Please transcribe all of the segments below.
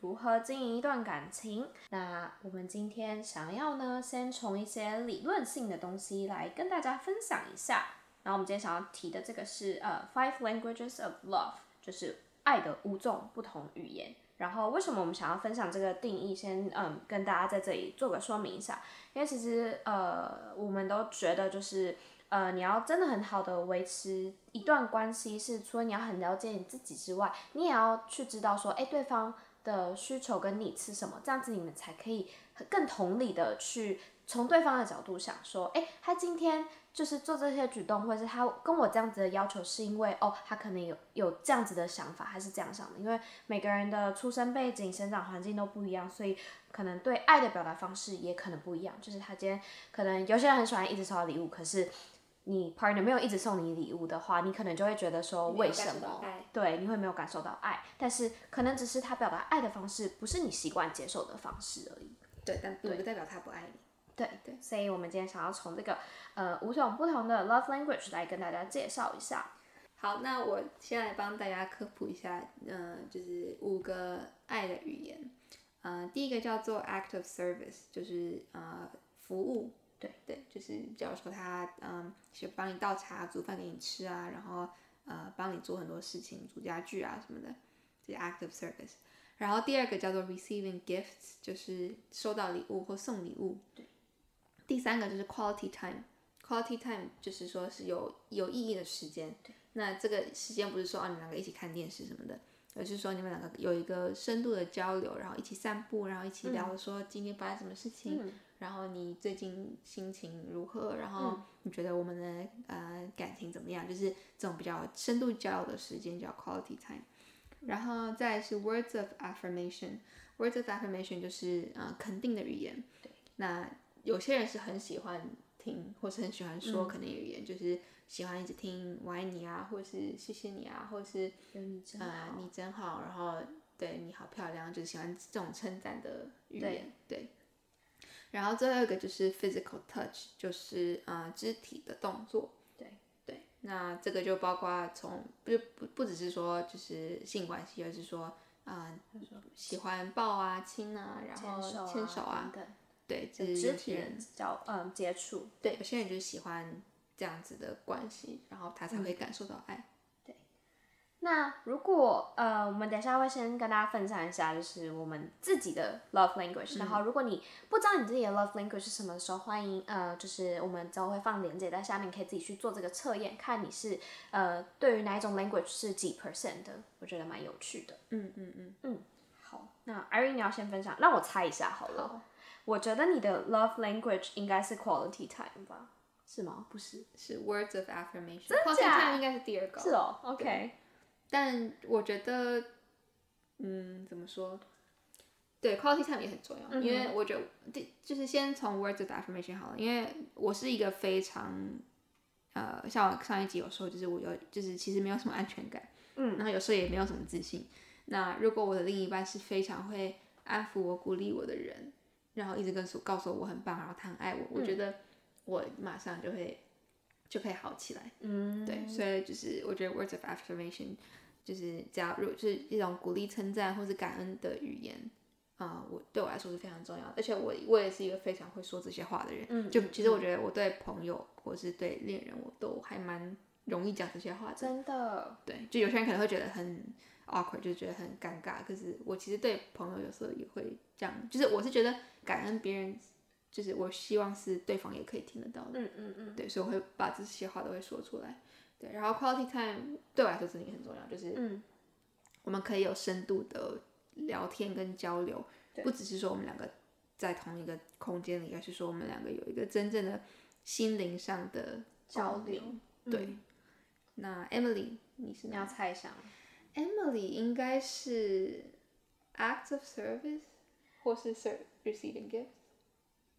如何经营一段感情。那我们今天想要呢，先从一些理论性的东西来跟大家分享一下。然后我们今天想要提的这个是呃，Five Languages of Love，就是爱的五种不同语言。然后为什么我们想要分享这个定义？先嗯，跟大家在这里做个说明一下。因为其实呃，我们都觉得就是呃，你要真的很好的维持一段关系，是除了你要很了解你自己之外，你也要去知道说，哎，对方的需求跟你是什么，这样子你们才可以更同理的去从对方的角度想说，哎，他今天就是做这些举动，或者是他跟我这样子的要求，是因为哦，他可能有有这样子的想法，还是这样想的？因为每个人的出生背景、生长环境都不一样，所以可能对爱的表达方式也可能不一样。就是他今天可能有些人很喜欢一直收到礼物，可是你 partner 没有一直送你礼物的话，你可能就会觉得说为什么？对，你会没有感受到爱，但是可能只是他表达爱的方式不是你习惯接受的方式而已。对，但并不代表他不爱你。对对，所以我们今天想要从这个呃五种不同的 love language 来跟大家介绍一下。好，那我先来帮大家科普一下，嗯、就是五个爱的语言。呃，第一个叫做 act of service，就是呃服务。对对，就是假如说他嗯，去帮你倒茶、煮饭给你吃啊，然后呃帮你做很多事情，煮家具啊什么的，这是 act of service。然后第二个叫做 receiving gifts，就是收到礼物或送礼物。对。第三个就是 quality time。quality time 就是说是有有意义的时间。对。那这个时间不是说哦你们两个一起看电视什么的，而是说你们两个有一个深度的交流，然后一起散步，然后一起聊说今天发生什么事情，嗯然后你最近心情如何，然后你觉得我们的呃感情怎么样，就是这种比较深度交流的时间叫 quality time。然后再是 words of affirmation。words of affirmation 就是呃肯定的语言。对。那有些人是很喜欢听，或是很喜欢说肯定语言，就是喜欢一直听我爱你啊，或者是谢谢你啊，或者是有你真呃你真好，然后对你好漂亮，就是喜欢这种称赞的语言。对。然后最后一个就是 physical touch，就是呃肢体的动作。对对，那这个就包括从不不不只是说就是性关系，而是说啊、呃喜欢抱啊、亲啊，然后牵手啊，对，就是肢体交嗯接触。对有些人就是喜欢这样子的关系，然后他才会感受到爱。对那如果呃，我们等一下会先跟大家分享一下，就是我们自己的 love language、然后如果你不知道你自己的 love language 是什么的时候，欢迎呃，就是我们之后会放链接在下面，可以自己去做这个测验，看你是呃对于哪一种 language 是几 percent 的，我觉得蛮有趣的。嗯嗯嗯，好，那 Irene 你要先分享，让我猜一下好了。我觉得你的 love language 应该是 quality time 吧？是吗？不是？是 words of affirmation。真 quality 假 time 应该是第二个。是哦，OK。但我觉得，嗯，怎么说？对，quality time 也很重要，因为我觉得，第就是先从 words of affirmation 好了，因为我是一个非常，呃，像我上一集有说，就是我有，就是其实没有什么安全感，嗯，然后有时候也没有什么自信。那如果我的另一半是非常会安抚我、鼓励我的人，然后一直跟诉告诉我我很棒，然后他很爱我，我觉得我马上就会就可以好起来。嗯，对，所以就是我觉得 words of affirmation 就是只要如就是一种鼓励、称赞或是感恩的语言，啊、我对我来说是非常重要的。而且我我也是一个非常会说这些话的人。嗯就其实我觉得我对朋友或是对恋人，我都还蛮容易讲这些话的。真的，对，就有些人可能会觉得很 awkward，就觉得很尴尬。可是我其实对朋友有时候也会这样，就是我是觉得感恩别人，就是我希望是对方也可以听得到的。嗯嗯嗯，对，所以我会把这些话都会说出来。对，然后 quality time 对我来说真的也很重要，就是嗯我们可以有深度的聊天跟交流，不只是说我们两个在同一个空间里，而是说我们两个有一个真正的心灵上的交流。对，那 Emily 你是你要猜一下，Emily 应该是 acts of service 或是 receiving gift。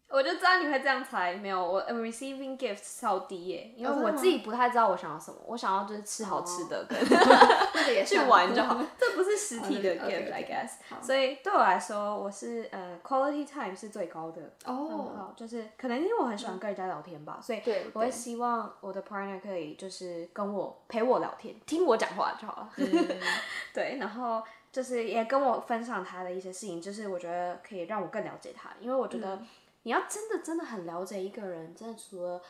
我就知道你会这样猜，没有我 receiving gifts 超低耶，因为我自己不太知道我想要什么，我想要就是吃好吃的，跟去玩就好，这不是实体的 gift I guess，所以对我来说，我是呃 quality time 是最高的哦，就是可能因为我很喜欢跟人家聊天吧，所以我会希望我的 partner 可以就是跟我陪我聊天，听我讲话就好了，对，然后就是也跟我分享他的一些事情，就是我觉得可以让我更了解他，因为我觉得。你要真的真的很了解一个人，真的除了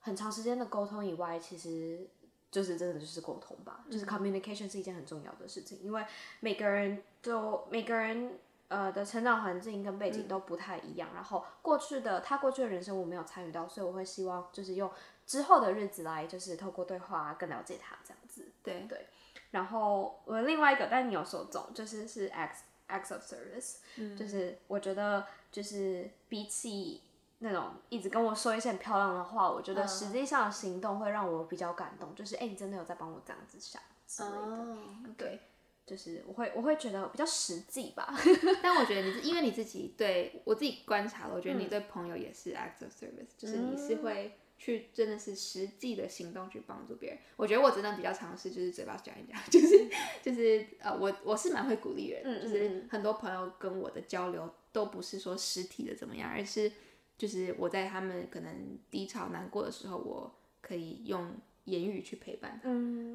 很长时间的沟通以外，其实就是真的就是沟通吧，就是 communication 是一件很重要的事情，因为每个人都每个人呃的成长环境跟背景都不太一样，然后过去的他过去的人生我没有参与到，所以我会希望就是用之后的日子来就是透过对话更了解他这样子，对。对。然后我另外一个，但你有说中，就是是 X X of service，就是我觉得。就是比起那种一直跟我说一些很漂亮的话，我觉得实际上的行动会让我比较感动。就是哎，你真的有在帮我这样子想之类的。对，就是我会我会觉得比较实际吧。但我觉得你因为你自己对我自己观察了，我觉得你对朋友也是 acts of service，就是你是会去真的是实际的行动去帮助别人。我觉得我真的比较尝试，就是嘴巴讲一讲，就是就是呃，我我是蛮会鼓励人，就是很多朋友跟我的交流。都不是说实体的怎么样，而是就是我在他们可能低潮难过的时候，我可以用言语去陪伴他，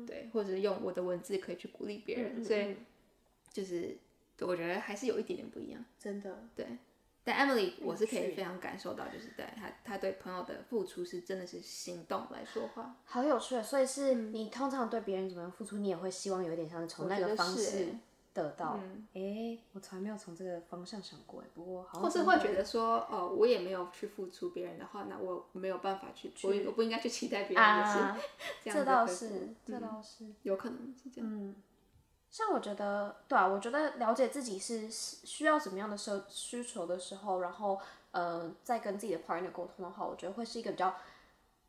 对，或者用我的文字可以去鼓励别人，所以就是我觉得还是有一点点不一样，真的，对。但 Emily 我是可以非常感受到，就是对他他对朋友的付出是真的是行动来说话，好有趣。所以是你通常对别人怎么样付出，你也会希望有一点像是从那个方式。得到，哎，我从来没有从这个方向想过，不过好，或是会觉得说，哦，我也没有去付出别人的话，那我没有办法去，我我不应该去期待别人的事 这样这倒是，这倒是，有可能是这样。嗯，像我觉得，对啊，我觉得了解自己是需要什么样的需需求的时候，然后，呃，再跟自己的 partner 沟通的话，我觉得会是一个比较。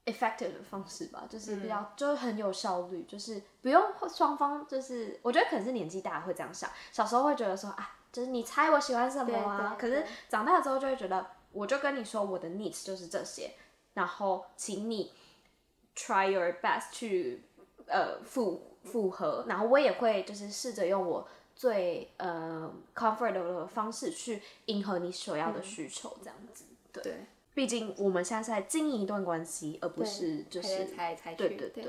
effective 的方式吧，就是比较就是很有效率，就是不用双方就是，我觉得可能是年纪大会这样想，小时候会觉得说啊，就是你猜我喜欢什么啊，可是长大之后就会觉得，我就跟你说我的 needs 就是这些，然后请你 try your best 去呃复复合，然后我也会就是试着用我最呃 comfortable 的方式去迎合你所要的需求，这样子，对。毕竟我们现在是在经营一段关系，而不是就是才才对对对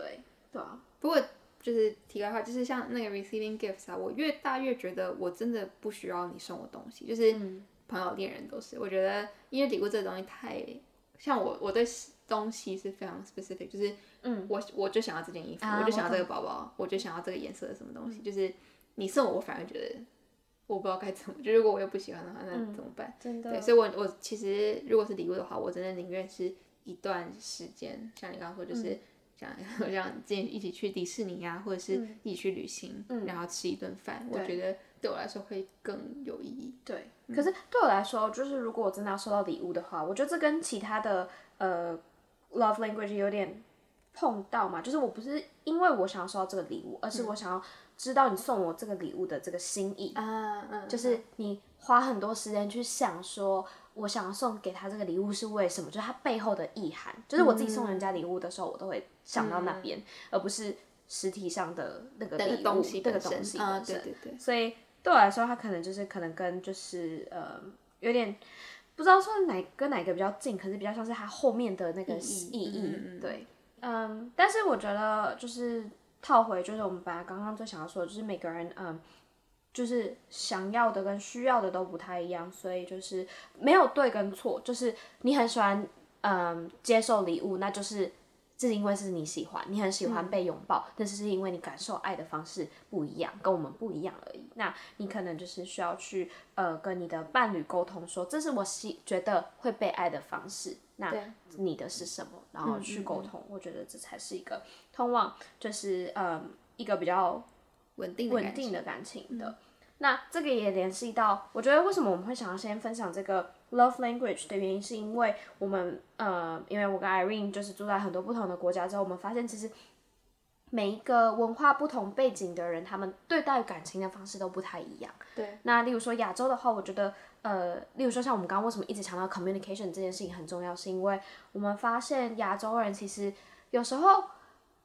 对啊。不过就是题外话，就是像那个 receiving gifts 啊，我越大越觉得我真的不需要你送我东西，就是朋友恋人都是。我觉得因为礼物这个东西太像我，我对东西是非常 specific，就是嗯，我我就想要这件衣服，我就想要这个包包，我就想要这个颜色的什么东西，就是你送我，我反而觉得。我不知道该怎么，就如果我又不喜欢的话，那怎么办？真的。对，所以，我我其实如果是礼物的话，我真的宁愿是一段时间，像你刚刚说，就是像像之前一起去迪士尼呀，或者是一起去旅行，然后吃一顿饭，我觉得对我来说会更有意义。对。可是对我来说，就是如果我真的要收到礼物的话，我觉得这跟其他的呃 love language 有点碰到嘛，就是我不是因为我想要收到这个礼物，而是我想要。知道你送我这个礼物的这个心意，嗯嗯，就是你花很多时间去想，说我想要送给他这个礼物是为什么，就是他背后的意涵。就是我自己送人家礼物的时候，我都会想到那边，而不是实体上的那个礼物、东西、那个东西啊，对对对。所以对我来说，它可能就是可能跟就是呃有点不知道说哪跟哪个比较近，可是比较像是它后面的那个意义。对，嗯，但是我觉得就是。套回就是我们本来刚刚最想要说的，就是每个人嗯，就是想要的跟需要的都不太一样，所以就是没有对跟错，就是你很喜欢嗯接受礼物，那就是这是因为是你喜欢，你很喜欢被拥抱，但是是因为你感受爱的方式不一样，跟我们不一样而已。那你可能就是需要去呃跟你的伴侣沟通，说这是我喜觉得会被爱的方式。那你的是什么？然后去沟通，我觉得这才是一个通往，就是嗯一个比较稳定稳定的感情的。那这个也联系到，我觉得为什么我们会想要先分享这个 love language 的原因，是因为我们呃，因为我跟 Irene 就是住在很多不同的国家之后，我们发现其实每一个文化不同背景的人，他们对待感情的方式都不太一样。对。那例如说亚洲的话，我觉得呃，例如说像我们刚刚为什么一直强调 communication 这件事情很重要，是因为我们发现亚洲人其实有时候，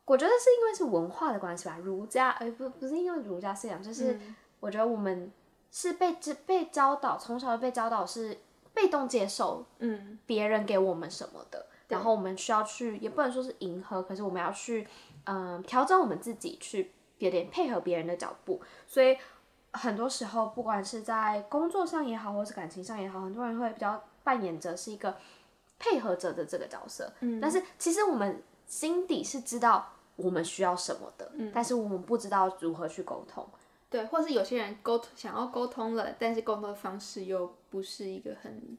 我觉得是因为是文化的关系吧，儒家，呃，不不是因为儒家思想，就是我觉得我们是被被教导，从小被教导是被动接受，嗯，别人给我们什么的，然后我们需要去，也不能说是迎合，可是我们要去。嗯，调整我们自己去有点配合别人的脚步，所以很多时候，不管是在工作上也好，或是感情上也好，很多人会比较扮演着是一个配合者的这个角色。嗯，但是其实我们心底是知道我们需要什么的，嗯，但是我们不知道如何去沟通。对，或是有些人沟通想要沟通了，但是沟通的方式又不是一个很。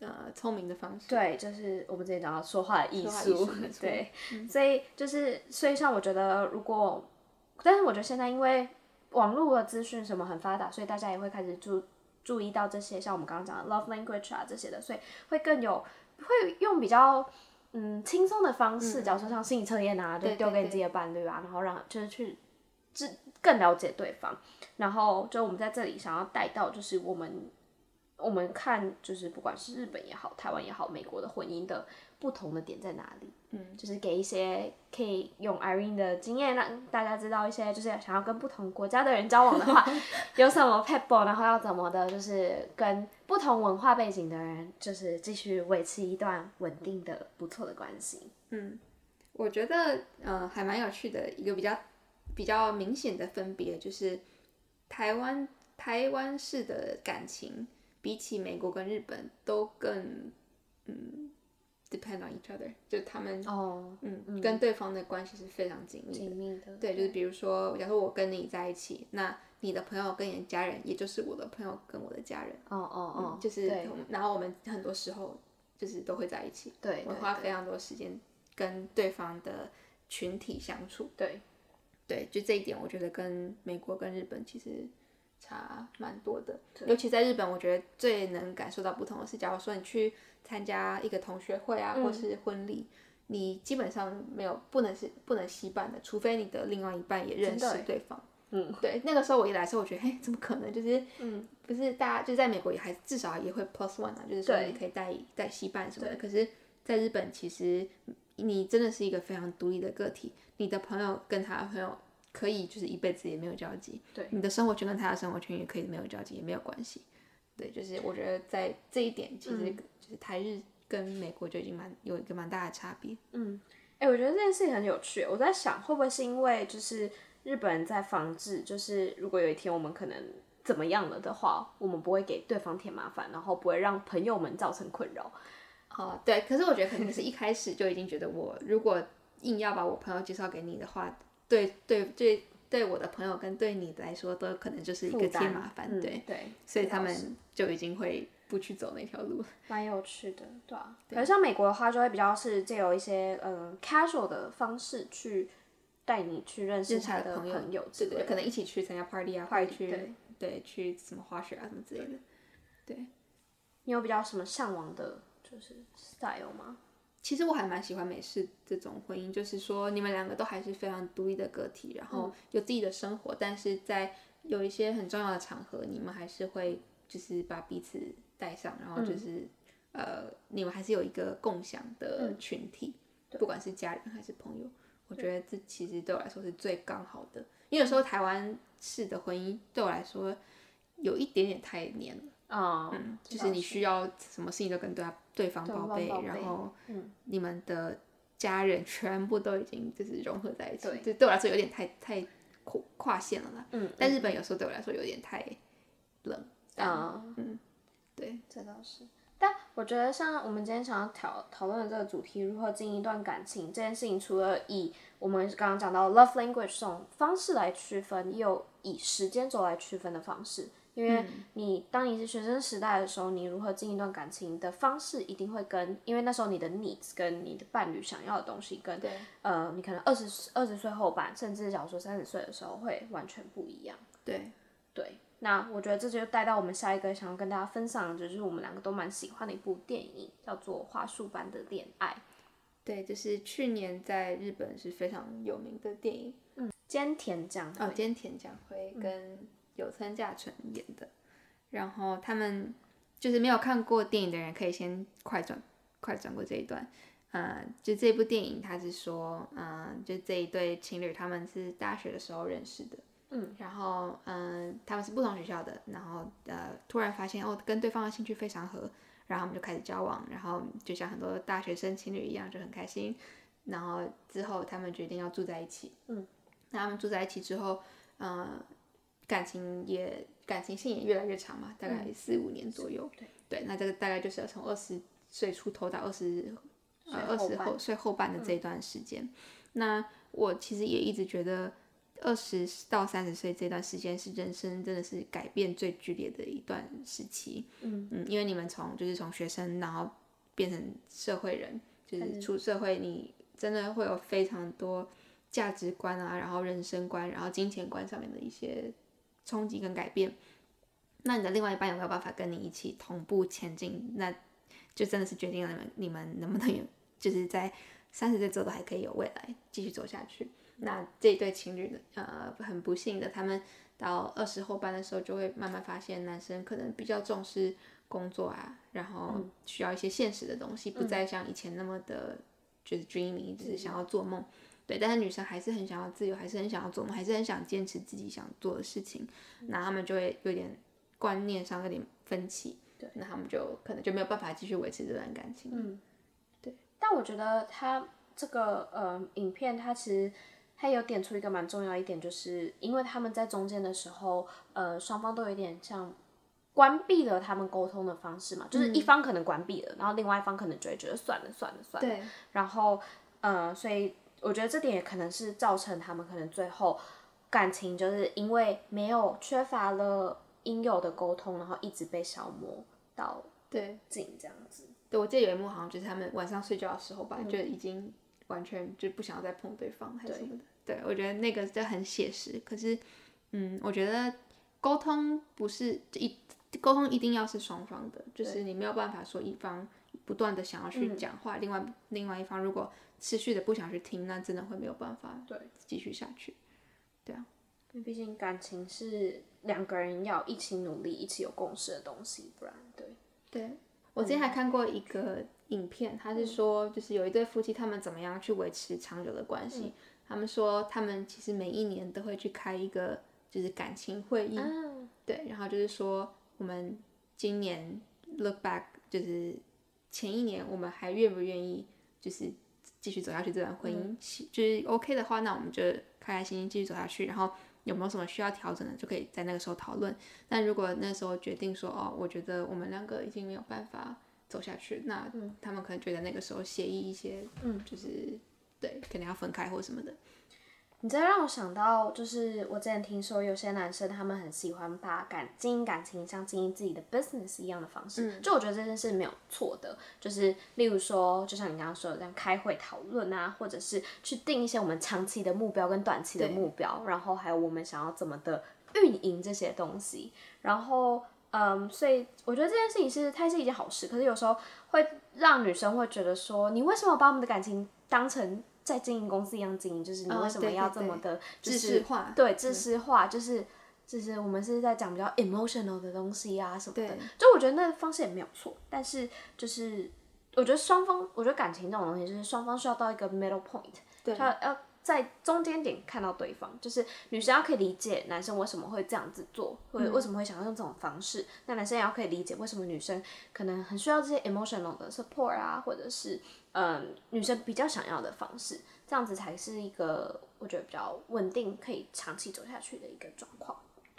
呃，聪明的方式。对，就是我们之前讲到说话的艺术。对，所以就是，所以像我觉得，如果，但是我觉得现在因为网络的资讯什么很发达，所以大家也会开始注注意到这些，像我们刚刚讲的 love language 啊这些的，所以会更有会用比较嗯轻松的方式，假如说像心理测验啊，就丢给你自己的伴侣啊，然后让就是去知更了解对方，然后就我们在这里想要带到就是我们。我们看，就是不管是日本也好，台湾也好，美国的婚姻的不同的点在哪里？嗯，就是给一些可以用 Irene 的经验让大家知道一些，就是想要跟不同国家的人交往的话，有什么 pebble，然后要怎么的，就是跟不同文化背景的人，就是继续维持一段稳定的、不错的关系。嗯，我觉得，呃，还蛮有趣的一个比较比较明显的分别，就是台湾台湾式的感情。比起美国跟日本都更嗯，depend on each other，就他们哦，嗯，跟对方的关系是非常紧密紧密的。对，就是比如说，假如说我跟你在一起，那你的朋友跟你的家人，也就是我的朋友跟我的家人，哦哦哦，就是，然后我们很多时候就是都会在一起，对，会花非常多时间跟对方的群体相处，对，对，就这一点，我觉得跟美国跟日本其实。差蛮多的，尤其在日本，我觉得最能感受到不同的是，假如说你去参加一个同学会啊，或是婚礼，你基本上没有不能是不能惜办的，除非你的另外一半也认识对方。嗯，对，那个时候我一来的时候，我觉得，嘿，怎么可能？就是，嗯，不是大家就在美国也还至少也会 plus one 啊，就是说你可以带带吸伴什么的。可是，在日本，其实你真的是一个非常独立的个体，你的朋友跟他的朋友。可以，就是一辈子也没有交集。对，你的生活圈跟他的生活圈也可以没有交集，也没有关系。对，就是我觉得在这一点，其实就是台日跟美国就已经蛮有一个蛮大的差别。嗯，哎，我觉得这件事情很有趣。我在想，会不会是因为就是日本人在防治，就是如果有一天我们可能怎么样了的话，我们不会给对方添麻烦，然后不会让朋友们造成困扰。哦，对。可是我觉得肯定是一开始就已经觉得，我如果硬要把我朋友介绍给你的话。对对对，对我的朋友跟对你来说都可能就是一个添麻烦，对对，所以他们就已经会不去走那条路。蛮有趣的，对啊。可是像美国的话，就会比较是借由一些呃 casual 的方式去带你去认识他的朋友，对对，可能一起去参加 party 啊，或者去对去什么滑雪啊什么之类的。对，你有比较什么向往的，就是 style 吗？其实我还蛮喜欢美式这种婚姻，就是说你们两个都还是非常独立的个体，然后有自己的生活，但是在有一些很重要的场合，你们还是会就是把彼此带上，然后就是呃，你们还是有一个共享的群体，不管是家人还是朋友，我觉得这其实对我来说是最刚好的。因为有时候台湾式的婚姻对我来说有一点点太黏了。嗯，就是你需要什么事情都跟对对方报备，然后你们的家人全部都已经就是融合在一起，就对我来说有点太太跨跨线了啦。嗯，但日本有时候对我来说有点太冷。啊，嗯，对，这倒是。但我觉得像我们今天想要讨讨论的这个主题，如何经营一段感情这件事情，除了以我们刚刚讲到 love language 这种方式来区分，也有以时间轴来区分的方式。因为你当你是学生时代的时候，你如何经营一段感情的方式，一定会跟因为那时候你的 needs 跟你的伴侣想要的东西，跟呃，你可能二十二十岁后半，甚至假如说三十岁的时候会完全不一样。对对，那我觉得这就带到我们下一个想要跟大家分享的，就是我们两个都蛮喜欢的一部电影，叫做《花束般的恋爱》。对，就是去年在日本是非常有名的电影。嗯，菅田将哦，菅田将晖跟有村架纯演的。然后他们就是没有看过电影的人，可以先快转快转过这一段。嗯，就这部电影，他是说，嗯，就这一对情侣他们是大学的时候认识的。嗯，然后嗯，他们是不同学校的，然后呃，突然发现哦，跟对方的兴趣非常合，然后他们就开始交往，然后就像很多大学生情侣一样，就很开心。然后之后他们决定要住在一起。嗯，那他们住在一起之后，嗯，感情也感情线也越来越长嘛，大概四五年左右。对对，那这个大概就是要从二十岁出头到二十呃二十后岁后半的这一段时间。那我其实也一直觉得。二十到三十岁这段时间是人生真的是改变最剧烈的一段时期，嗯嗯，因为你们从就是从学生然后变成社会人，就是出社会，你真的会有非常多价值观啊，然后人生观，然后金钱观上面的一些冲击跟改变。那你的另外一半有没有办法跟你一起同步前进？那就真的是决定了你们你们能不能有，就是在三十岁之后都还可以有未来继续走下去。那这一对情侣呢？呃，很不幸的，他们到二十后半的时候，就会慢慢发现，男生可能比较重视工作啊，然后需要一些现实的东西，不再像以前那么的，就是 dreamy，就是想要做梦。对，但是女生还是很想要自由，还是很想要做梦，还是很想坚持自己想做的事情。那他们就会有点观念上有点分歧。对，那他们就可能就没有办法继续维持这段感情。嗯，对。但我觉得他这个呃影片，他其实。他有点出一个蛮重要一点，就是因为他们在中间的时候，呃，双方都有点像关闭了他们沟通的方式嘛，就是一方可能关闭了，然后另外一方可能就会觉得算了算了算了。对。然后，呃，所以我觉得这点也可能是造成他们可能最后感情就是因为没有缺乏了应有的沟通，然后一直被消磨到对尽这样子。对，我记得有一幕好像就是他们晚上睡觉的时候吧，就已经。完全就不想要再碰对方还是什么的，对我觉得那个就很写实。可是，嗯，我觉得沟通不是一沟通一定要是双方的，就是你没有办法说一方不断的想要去讲话，另外另外一方如果持续的不想去听，那真的会没有办法对。继续下去。对啊，因为毕竟感情是两个人要一起努力、一起有共识的东西，不然对。对。我之前还看过一个影片，他是说，就是有一对夫妻，他们怎么样去维持长久的关系。他们说，他们其实每一年都会去开一个就是感情会议，对，然后就是说，我们今年 look back，就是前一年我们还愿不愿意就是继续走下去这段婚姻，就是 OK 的话，那我们就开开心心继续走下去，然后。有没有什么需要调整的，就可以在那个时候讨论。但如果那时候决定说，哦，我觉得我们两个已经没有办法走下去，那他们可能觉得那个时候协议一些，嗯，就是对，可能要分开或什么的。你这让我想到，就是我之前听说有些男生他们很喜欢把感经营感情像经营自己的 business 一样的方式，就我觉得这件事没有错的。就是例如说，就像你刚刚说的这样开会讨论啊，或者是去定一些我们长期的目标跟短期的目标，然后还有我们想要怎么的运营这些东西。然后，嗯，所以我觉得这件事情是它是一件好事，可是有时候会让女生会觉得说，你为什么把我们的感情当成？在经营公司一样经营，就是你为什么要这么的知识化？对，知识化就是就是我们是在讲比较 emotional 的东西啊什么的。就我觉得那方式也没有错，但是就是我觉得双方，我觉得感情这种东西就是双方需要到一个 middle point，要要在中间点看到对方，就是女生要可以理解男生为什么会这样子做，或者为什么会想要用这种方式，那男生也要可以理解为什么女生可能很需要这些 emotional 的 support 啊，或者是。嗯，女生比较想要的方式，这样子才是一个我觉得比较稳定，可以长期走下去的一个状况。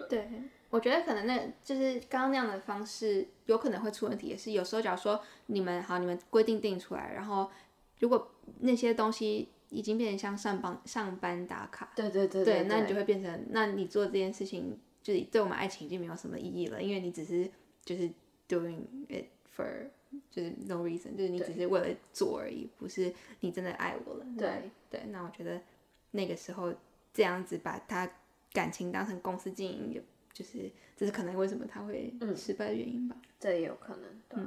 对，我觉得可能那就是刚刚那样的方式有可能会出问题，也是有时候假如说你们好，你们规定定出来，然后如果那些东西已经变成像上班上班打卡，对对对对，那你就会变成，那你做这件事情就是对我们爱情已经没有什么意义了，因为你只是就是 doing it for。就是 no reason，就是你只是为了做而已，不是你真的爱我了。对对，那我觉得那个时候这样子把他感情当成公司经营，就是这是可能为什么他会失败的原因吧。这也有可能，对。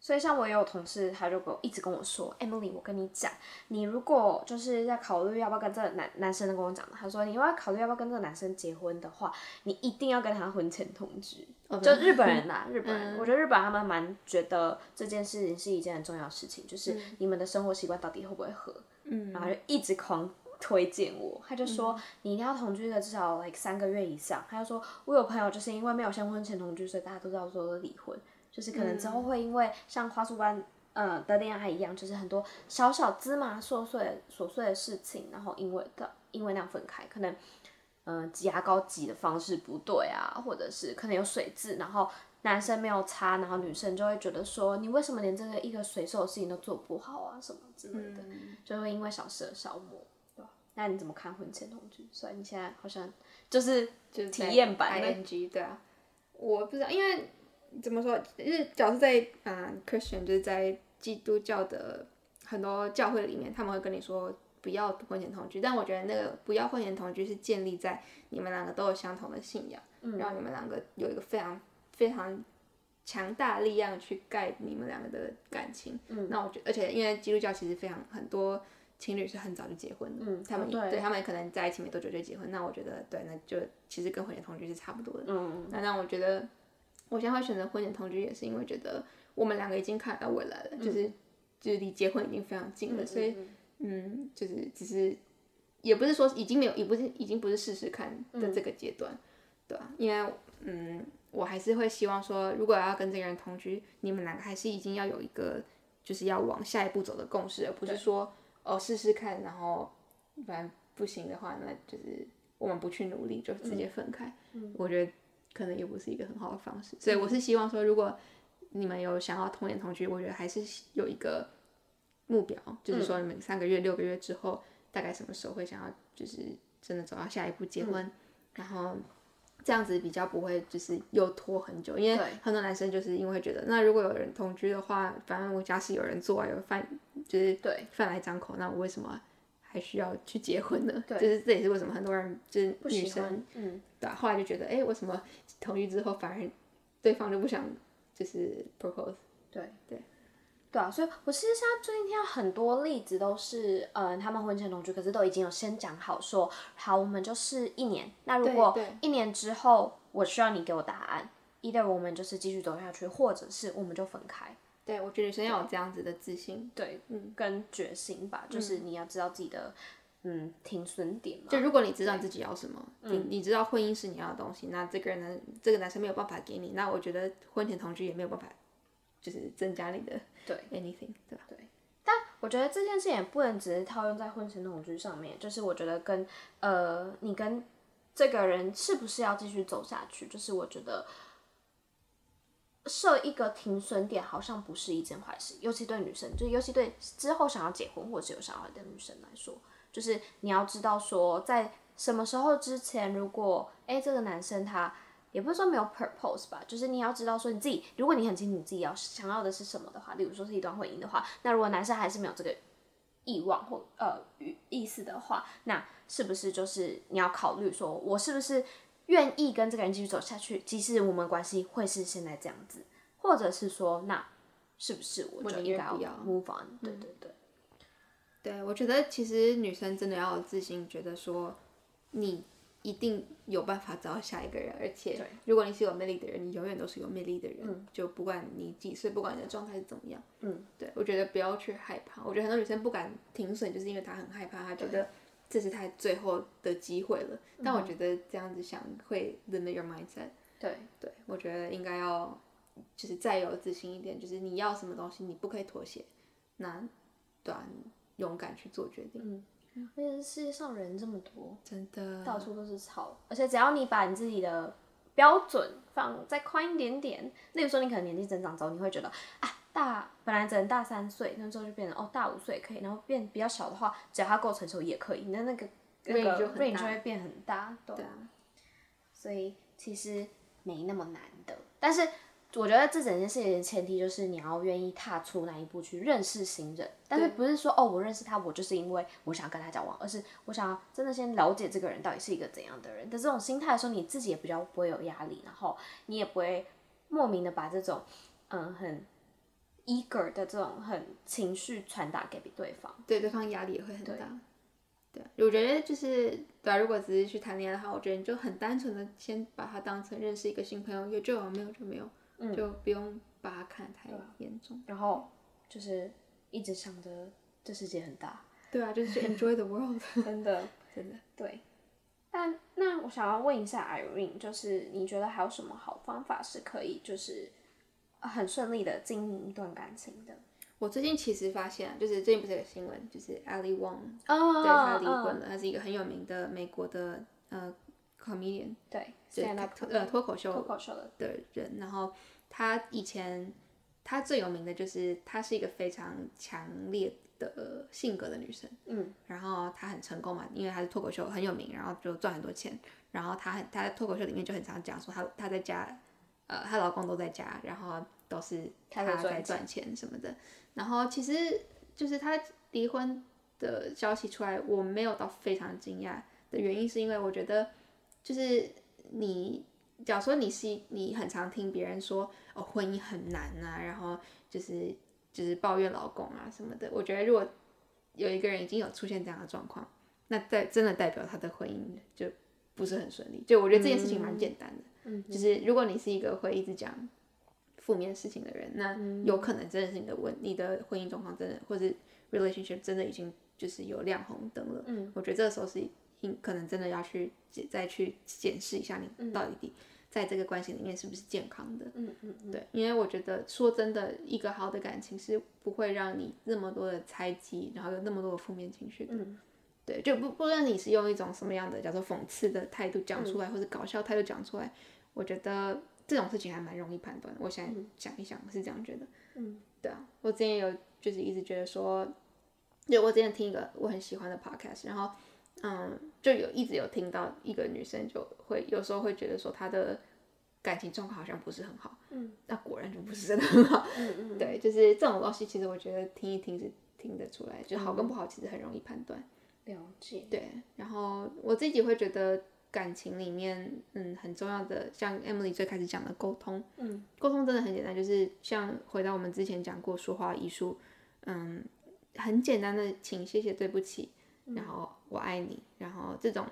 所以像我也有同事，他就跟我一直跟我说，Emily，我跟你讲，你如果就是在考虑要不要跟这个男男生跟我讲的，他说你要考虑要不要跟这个男生结婚的话，你一定要跟他婚前同居。就日本人 呐，日本人，我觉得日本他们蛮觉得这件事情是一件很重要的事情，就是你们的生活习惯到底会不会合，嗯，然后就一直狂推荐我，他就说你一定要同居的至少 like 三个月以上，他就说我有朋友就是因为没有先婚前同居，所以大家都知道说离婚。就是可能之后会因为像花束般呃的恋爱一样，就是很多小小芝麻琐碎琐碎的事情，然后因为的因为那样分开，可能嗯挤牙膏挤的方式不对啊，或者是可能有水渍，然后男生没有擦，然后女生就会觉得说你为什么连这个一个水手的事情都做不好啊什么之类的，就会因为小事而消磨，那你怎么看婚前同居？所以你现在好像就是就是体验版 ing 对啊，我不知道因为。怎么说？就是假如在嗯，Christian 就是在基督教的很多教会里面，他们会跟你说不要婚前同居。但我觉得那个不要婚前同居是建立在你们两个都有相同的信仰，然后你们两个有一个非常非常强大力量去盖你们两个的感情。嗯，那我觉得，而且因为基督教其实非常很多情侣是很早就结婚的，嗯，他们对他们可能在一起没多久就结婚。那我觉得，对，那就其实跟婚前同居是差不多的。嗯，那让我觉得。我现在会选择婚前同居，也是因为觉得我们两个已经看到未来了，就是就是离结婚已经非常近了，所以嗯，就是只是也不是说已经没有，也不是已经不是试试看的这个阶段，对吧？因为嗯，我还是会希望说，如果要跟这个人同居，你们两个还是已经要有一个就是要往下一步走的共识，而不是说哦试试看，然后反正不行的话，那就是我们不去努力就直接分开。我觉得。可能也不是一个很好的方式，所以我是希望说，如果你们有想要同年同居，我觉得还是有一个目标，就是说你们三个月、六个月之后，大概什么时候会想要，就是真的走到下一步结婚，然后这样子比较不会就是又拖很久，因为很多男生就是因为会觉得，那如果有人同居的话，反正我家是有人做，有饭就是对。饭来张口，那我为什么？还需要去结婚呢，就是这也是为什么很多人就是女生，嗯，对，后来就觉得，哎，为什么同意之后反而对方就不想就是 propose？对对对啊，所以我其实现在最近听到很多例子都是，嗯，他们婚前同居，可是都已经有先讲好说，好，我们就是一年，那如果一年之后我需要你给我答案，either 我们就是继续走下去，或者是我们就分开。对，我觉得女生要有这样子的自信，对，嗯，跟决心吧，就是你要知道自己的，嗯，停损点嘛。就如果你知道自己要什么，你你知道婚姻是你要的东西，那这个人呢，这个男生没有办法给你，那我觉得婚前同居也没有办法，就是增加你的对 anything，对吧？对。但我觉得这件事也不能只是套用在婚前同居上面，就是我觉得跟呃，你跟这个人是不是要继续走下去，就是我觉得。设一个停损点好像不是一件坏事，尤其对女生，就尤其对之后想要结婚或者有小孩的女生来说，就是你要知道说，在什么时候之前，如果哎这个男生他也不是说没有 purpose 吧，就是你要知道说你自己，如果你很清楚你自己要想要的是什么的话，例如说是一段婚姻的话，那如果男生还是没有这个欲望或呃意思的话，那是不是就是你要考虑说，我是不是？愿意跟这个人继续走下去，即使我们关系会是现在这样子，或者是说，那是不是我就应该要 move on？对对对，对我觉得其实女生真的要有自信，觉得说你一定有办法找到下一个人，而且如果你是有魅力的人，你永远都是有魅力的人，就不管你几岁，不管你的状态是怎么样，嗯，对我觉得不要去害怕。我觉得很多女生不敢停损，就是因为她很害怕，她觉得。这是他最后的机会了，但我觉得这样子想会 limit your mindset。对对，我觉得应该要就是再有自信一点，就是你要什么东西，你不可以妥协，那对，勇敢去做决定。嗯，而且世界上人这么多，真的到处都是草，而且只要你把你自己的标准放再宽一点点，例如说你可能年纪增长之后，你会觉得啊。大本来只能大三岁，那之后就变成哦大五岁可以，然后变比较小的话，只要他够成熟也可以。你的那个那个 range 就会变很大，对啊。所以其实没那么难的，但是我觉得这整件事情的前提就是你要愿意踏出那一步去认识新人，但是不是说哦，我认识他，我就是因为我想跟他交往，而是我想要真的先了解这个人到底是一个怎样的人的这种心态的时候，你自己也比较不会有压力，然后你也不会莫名的把这种嗯很 eager 的这种很情绪传达给对方，对对方压力也会很大。对，我觉得就是对啊，如果只是去谈恋爱的话，我觉得你就很单纯的先把他当成认识一个新朋友，有就有，没有就没有，就不用把他看太严重。然后就是一直想着这世界很大。对啊，就是 enjoy the world，真的 真的对。那那我想要问一下 Irene，就是你觉得还有什么好方法是可以就是很顺利的经营一段感情的？我最近其实发现，就是最近不是有个新闻，就是 Ali Wong，哦，对，他离婚了，他是一个很有名的美国的呃 comedian，对，呃脱口秀脱口秀的人，然后他以前他最有名的就是他是一个非常强烈的性格的女生，嗯，然后她很成功嘛，因为她是脱口秀很有名，然后就赚很多钱，然后她很她在脱口秀里面就很常讲说她她在家，呃，她老公都在家，然后都是她在赚钱什么的。然后其实就是她离婚的消息出来，我没有到非常惊讶的原因，是因为我觉得就是你，假如说你是你很常听别人说哦婚姻很难啊，然后就是就是抱怨老公啊什么的，我觉得如果有一个人已经有出现这样的状况，那代真的代表他的婚姻就不是很顺利。就我觉得这件事情蛮简单的，嗯，就是如果你是一个会一直讲。负面事情的人，那有可能真的是你的问，你的婚姻状况真的，或者 relationship 真的已经就是有亮红灯了。嗯，我觉得这个时候是应可能真的要去再去检视一下你到底在这个关系里面是不是健康的。嗯嗯嗯。对，因为我觉得说真的，一个好的感情是不会让你那么多的猜忌，然后有那么多的负面情绪的。嗯。对，就不不论你是用一种什么样的叫做讽刺的态度讲出来，或者搞笑态度讲出来，我觉得。这种事情还蛮容易判断，我想想一想是这样觉得。嗯，对啊，我之前有就是一直觉得说，就我之前听一个我很喜欢的 podcast，然后嗯，就有一直有听到一个女生就会有时候会觉得说她的感情状况好像不是很好。嗯，那果然就不是真的很好。嗯嗯，对，就是这种东西，其实我觉得听一听是听得出来，就好跟不好其实很容易判断。了解。对，然后我自己会觉得。感情里面，嗯，很重要的，像 Emily 最开始讲的沟通，嗯，沟通真的很简单，就是像回到我们之前讲过说话艺术，嗯，很简单的，请、谢谢、对不起，然后我爱你，然后这种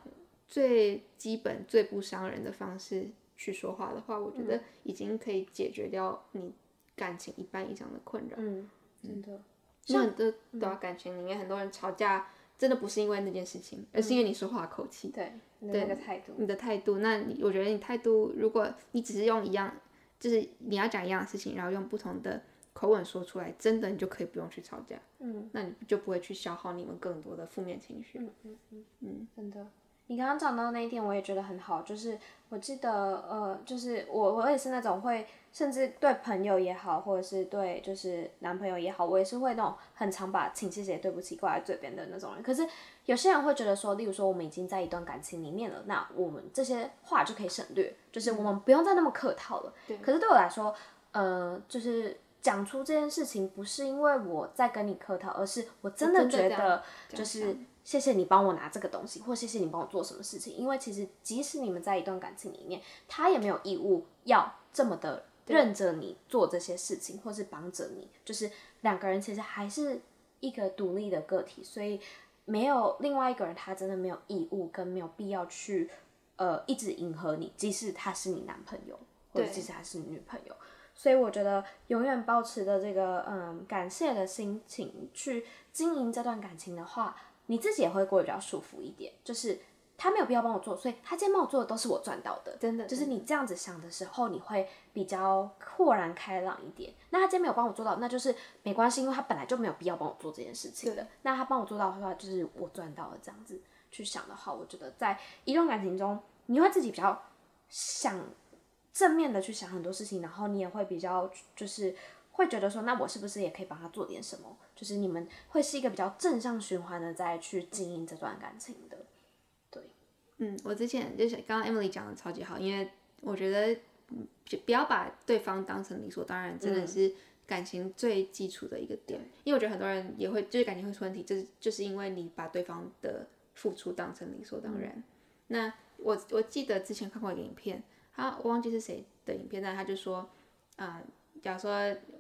最基本、最不伤人的方式去说话的话，我觉得已经可以解决掉你感情一半以上的困扰。嗯，真的，像很多对感情里面很多人吵架，真的不是因为那件事情，而是因为你说话口气。对。那个态度，你的态度，那你我觉得你态度，如果你只是用一样，就是你要讲一样的事情，然后用不同的口吻说出来，真的你就可以不用去吵架，嗯，那你就不会去消耗你们更多的负面情绪，嗯嗯嗯嗯，真的。你刚刚讲到那一点，我也觉得很好。就是我记得，呃，就是我我也是那种会，甚至对朋友也好，或者是对就是男朋友也好，我也是会那种很常把请谢谢对不起挂在嘴边的那种人。可是有些人会觉得说，例如说我们已经在一段感情里面了，那我们这些话就可以省略，就是我们不用再那么客套了。对。可是对我来说，呃，就是讲出这件事情，不是因为我在跟你客套，而是我真的觉得就是。谢谢你帮我拿这个东西，或谢谢你帮我做什么事情。因为其实即使你们在一段感情里面，他也没有义务要这么的认着你做这些事情，或是帮着你。就是两个人其实还是一个独立的个体，所以没有另外一个人，他真的没有义务跟没有必要去呃一直迎合你，即使他是你男朋友，或者即使他是你女朋友。所以我觉得永远保持着这个嗯感谢的心情去经营这段感情的话。你自己也会过得比较舒服一点，就是他没有必要帮我做，所以他今天帮我做的都是我赚到的，真的。就是你这样子想的时候，你会比较豁然开朗一点。那他今天没有帮我做到，那就是没关系，因为他本来就没有必要帮我做这件事情的。那他帮我做到的话，就是我赚到了。这样子去想的话，我觉得在一段感情中，你会自己比较想正面的去想很多事情，然后你也会比较就是。会觉得说，那我是不是也可以帮他做点什么？就是你们会是一个比较正向循环的，再去经营这段感情的。对，嗯，我之前就是刚刚 Emily 讲的超级好，因为我觉得就不要把对方当成理所当然，真的是感情最基础的一个点。因为我觉得很多人也会就是感情会出问题，就是就是因为你把对方的付出当成理所当然。那我我记得之前看过一个影片，他我忘记是谁的影片，但他就说，啊，假如说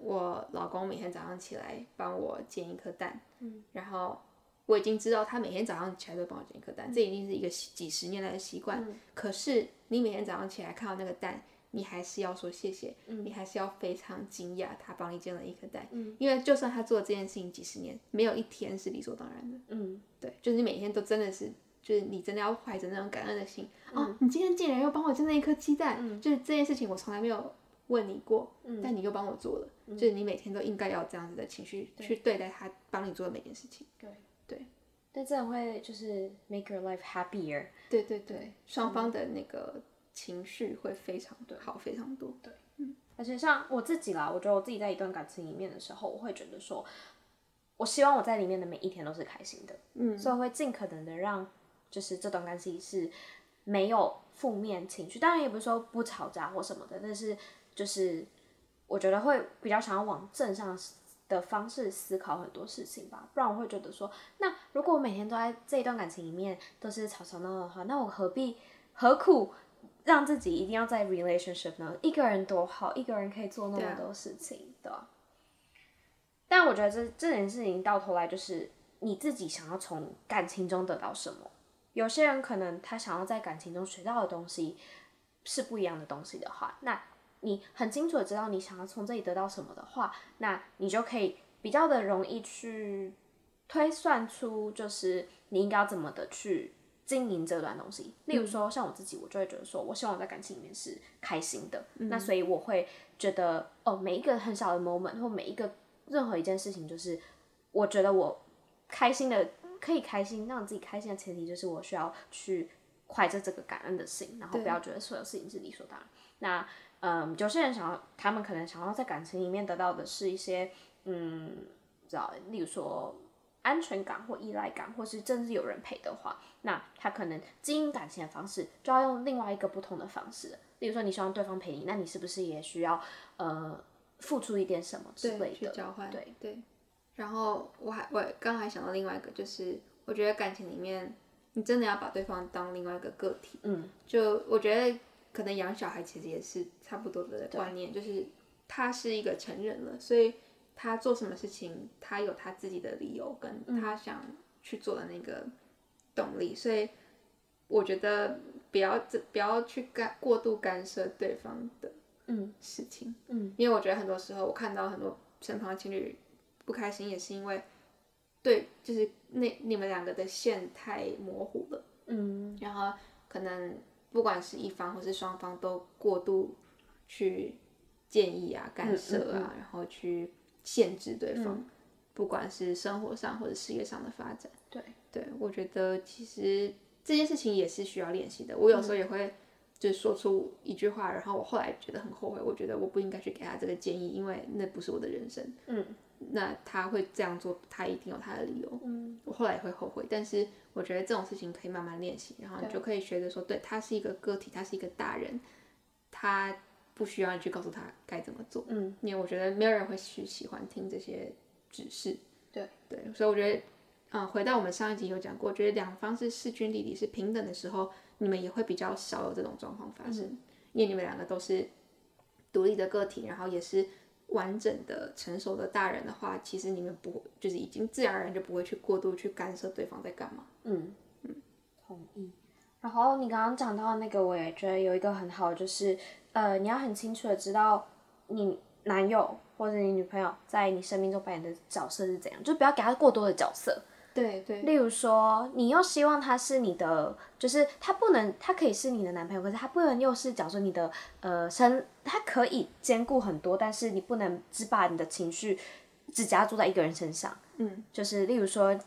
我老公每天早上起来帮我煎一颗蛋，嗯，然后我已经知道他每天早上起来都帮我煎一颗蛋，这已经是一个几十年来的习惯。可是你每天早上起来看到那个蛋，你还是要说谢谢，你还是要非常惊讶他帮你煎了一颗蛋，因为就算他做这件事情几十年，没有一天是理所当然的。嗯，对，就是你每天都真的是。就是你真的要怀着那种感恩的心哦，你今天竟然又帮我煎了一颗鸡蛋，就是这件事情我从来没有问你过，但你又帮我做了，就是你每天都应该要这样子的情绪去对待他帮你做的每件事情。对对，但这样会就是 make your life happier。对对对，双方的那个情绪会非常的好，非常多。对，嗯，而且像我自己啦，我觉得我自己在一段感情里面的时候，我会觉得说，我希望我在里面的每一天都是开心的，嗯，所以会尽可能的让。就是这段关系是没有负面情绪，当然也不是说不吵架或什么的，但是就是我觉得会比较想要往正向的方式思考很多事情吧，不然我会觉得说，那如果我每天都在这一段感情里面都是吵吵闹闹的话，那我何必何苦让自己一定要在 relationship 呢？一个人多好，一个人可以做那么多事情，对吧？但我觉得这这件事情到头来就是你自己想要从感情中得到什么。有些人可能他想要在感情中学到的东西是不一样的东西的话，那你很清楚的知道你想要从这里得到什么的话，那你就可以比较的容易去推算出就是你应该要怎么的去经营这段东西。例如说像我自己，我就会觉得说我希望我在感情里面是开心的，那所以我会觉得哦每一个很小的 moment 或每一个任何一件事情，就是我觉得我开心的。可以开心，让自己开心的前提就是我需要去怀着这个感恩的心，然后不要觉得所有事情是理所当然。那嗯，有些人想要，他们可能想要在感情里面得到的是一些嗯，知道，例如说安全感或依赖感，或是真是有人陪的话，那他可能经营感情的方式就要用另外一个不同的方式。例如说，你希望对方陪你，那你是不是也需要呃付出一点什么之类的？交换，对对。然后我还我刚还想到另外一个，就是我觉得感情里面，你真的要把对方当另外一个个体。嗯，就我觉得可能养小孩其实也是差不多的观念，就是他是一个成人了，所以他做什么事情，他有他自己的理由，跟他想去做的那个动力，所以我觉得不要这不要去干过度干涉对方的嗯事情。嗯，因为我觉得很多时候我看到很多身旁的情侣。不开心也是因为，对，就是那你们两个的线太模糊了，嗯，然后可能不管是一方或是双方都过度去建议啊、干涉啊，然后去限制对方，不管是生活上或者事业上的发展，对，对我觉得其实这件事情也是需要练习的。我有时候也会就说出一句话，然后我后来觉得很后悔，我觉得我不应该去给他这个建议，因为那不是我的人生，嗯。那他会这样做，他一定有他的理由。嗯，我后来也会后悔，但是我觉得这种事情可以慢慢练习，然后你就可以学着说，对他是一个个体，他是一个大人，他不需要你去告诉他该怎么做。嗯，因为我觉得没有人会去喜欢听这些指示。对对，所以我觉得，嗯，回到我们上一集有讲过，觉得两方是势均力敌、是平等的时候，你们也会比较少有这种状况发生，因为你们两个都是独立的个体，然后也是。完整的成熟的大人的话，其实你们不就是已经自然而然就不会去过度去干涉对方在干嘛。嗯嗯，同意。然后你刚刚讲到那个，我也觉得有一个很好，就是呃，你要很清楚的知道你男友或者你女朋友在你生命中扮演的角色是怎样，就不要给他过多的角色。对对，例如说，你又希望他是你的，就是他不能，他可以是你的男朋友，可是他不能又是，假如说你的，呃，身，他可以兼顾很多，但是你不能只把你的情绪只加注在一个人身上。嗯，就是例如说，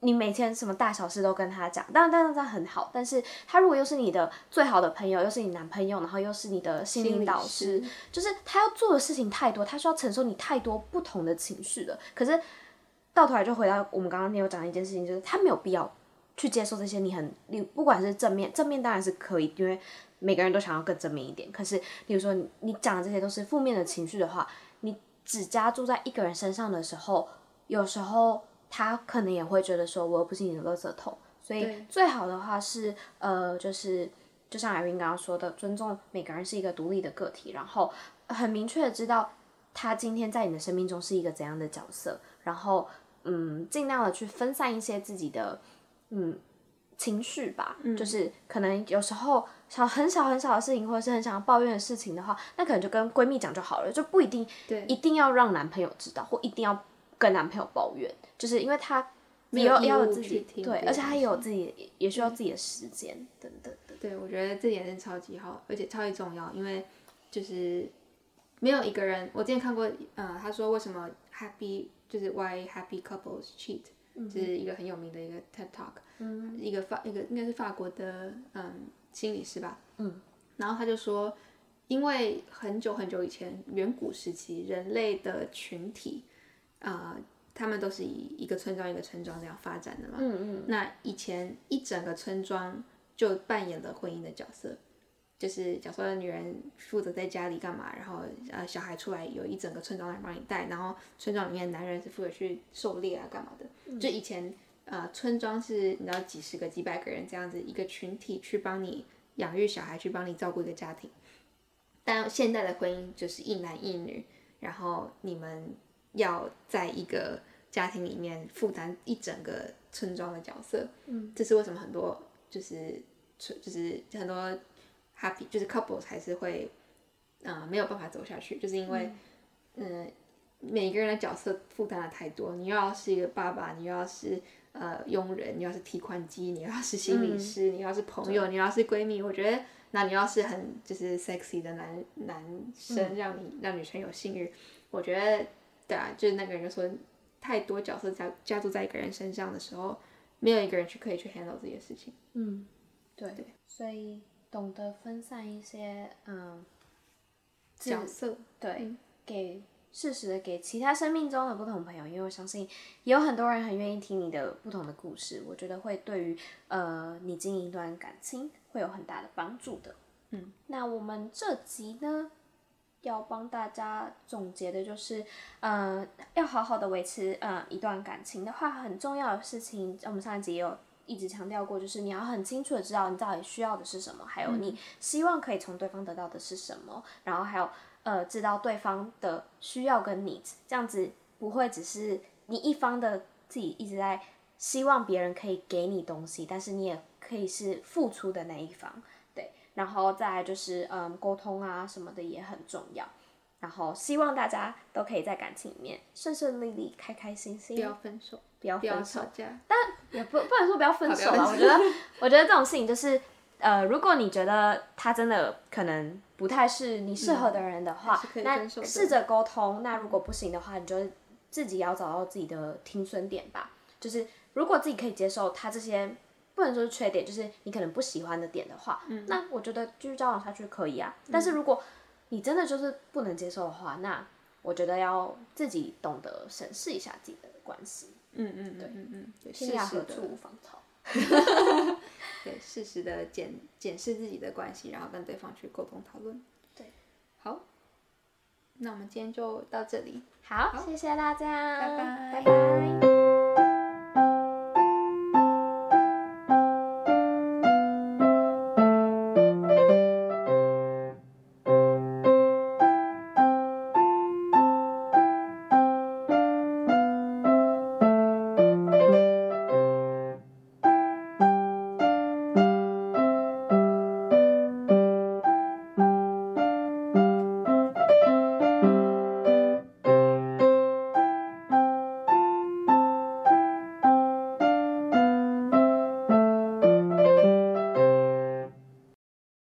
你每天什么大小事都跟他讲，当然，当然这很好，但是他如果又是你的最好的朋友，又是你男朋友，然后又是你的心灵导师，就是他要做的事情太多，他需要承受你太多不同的情绪的，可是。到头来就回到我们刚刚你有讲的一件事情，就是他没有必要去接受这些你很你不管是正面正面当然是可以，因为每个人都想要更正面一点。可是，比如说你你讲的这些都是负面的情绪的话，你只加注在一个人身上的时候，有时候他可能也会觉得说，我又不是你的垃圾桶。所以最好的话是，呃，就是就像 Irene 刚刚说的，尊重每个人是一个独立的个体，然后很明确的知道他今天在你的生命中是一个怎样的角色，然后嗯，尽量的去分散一些自己的嗯情绪吧，就是可能有时候小很小很小的事情，或者是很想要抱怨的事情的话，那可能就跟闺蜜讲就好了，就不一定对一定要让男朋友知道，或一定要跟男朋友抱怨，就是因为他。也要要有自己听对，而且他也有自己，也需要自己的时间等等的。对，我觉得这点是超级好，而且超级重要，因为就是没有一个人，我之前看过，呃，他说为什么 happy 就是 why happy couples cheat，就是一个很有名的一个 TED Talk，一个法一个应该是法国的嗯心理师吧，嗯，然后他就说，因为很久很久以前远古时期人类的群体啊。他们都是以一个村庄一个村庄这样发展的嘛。嗯嗯。那以前一整个村庄就扮演了婚姻的角色，就是假设女人负责在家里干嘛，然后呃小孩出来有一整个村庄来帮你带，然后村庄里面男人是负责去狩猎啊干嘛的。就以前呃村庄是你知道几十个几百个人这样子一个群体去帮你养育小孩，去帮你照顾一个家庭。但现在的婚姻就是一男一女，然后你们。要在一个家庭里面负担一整个村庄的角色，嗯，这是为什么很多就是就是很多 happy 就是 couples 还是会啊没有办法走下去，就是因为嗯。每个人的角色负担的太多，你又要是一个爸爸，你又要是呃佣人，你要是提款机，你要是心理师，你要是朋友，你要是闺蜜，我觉得那你要是很就是 sexy 的男男生，让你让女生有性欲，我觉得。对啊，就是那个人就说，太多角色加加注在一个人身上的时候，没有一个人去可以去 handle 这些事情。嗯，对。对，所以懂得分散一些嗯角色，对，给适时的给其他生命中的不同朋友，因为我相信也有很多人很愿意听你的不同的故事，我觉得会对于呃你经营一段感情会有很大的帮助的。嗯，那我们这集呢？要帮大家总结的就是，呃，要好好的维持，呃，一段感情的话，很重要的事情，我们上一集也有一直强调过，就是你要很清楚的知道你到底需要的是什么，还有你希望可以从对方得到的是什么，然后还有，呃，知道对方的需要跟 needs，这样子不会只是你一方的自己一直在希望别人可以给你东西，但是你也可以是付出的那一方。对然后再来就是，嗯，沟通啊什么的也很重要。然后希望大家都可以在感情里面顺顺利利、开开心心，不要分手，不要分手。但也不不能说不要分手了。我觉得，我觉得这种事情就是，呃，如果你觉得他真的可能不太是你适合的人的话，那试着沟通。那如果不行的话，你就自己要找到自己的停损点吧。就是如果自己可以接受他这些。不能说是缺点，就是你可能不喜欢的点的话，那我觉得继续交往下去可以啊。但是如果你真的就是不能接受的话，那我觉得要自己懂得审视一下自己的关系。嗯嗯，对，嗯嗯，天涯何处无芳草。对，适时的检检视自己的关系，然后跟对方去沟通讨论。对，好，那我们今天就到这里。好，谢谢大家，拜拜，拜拜。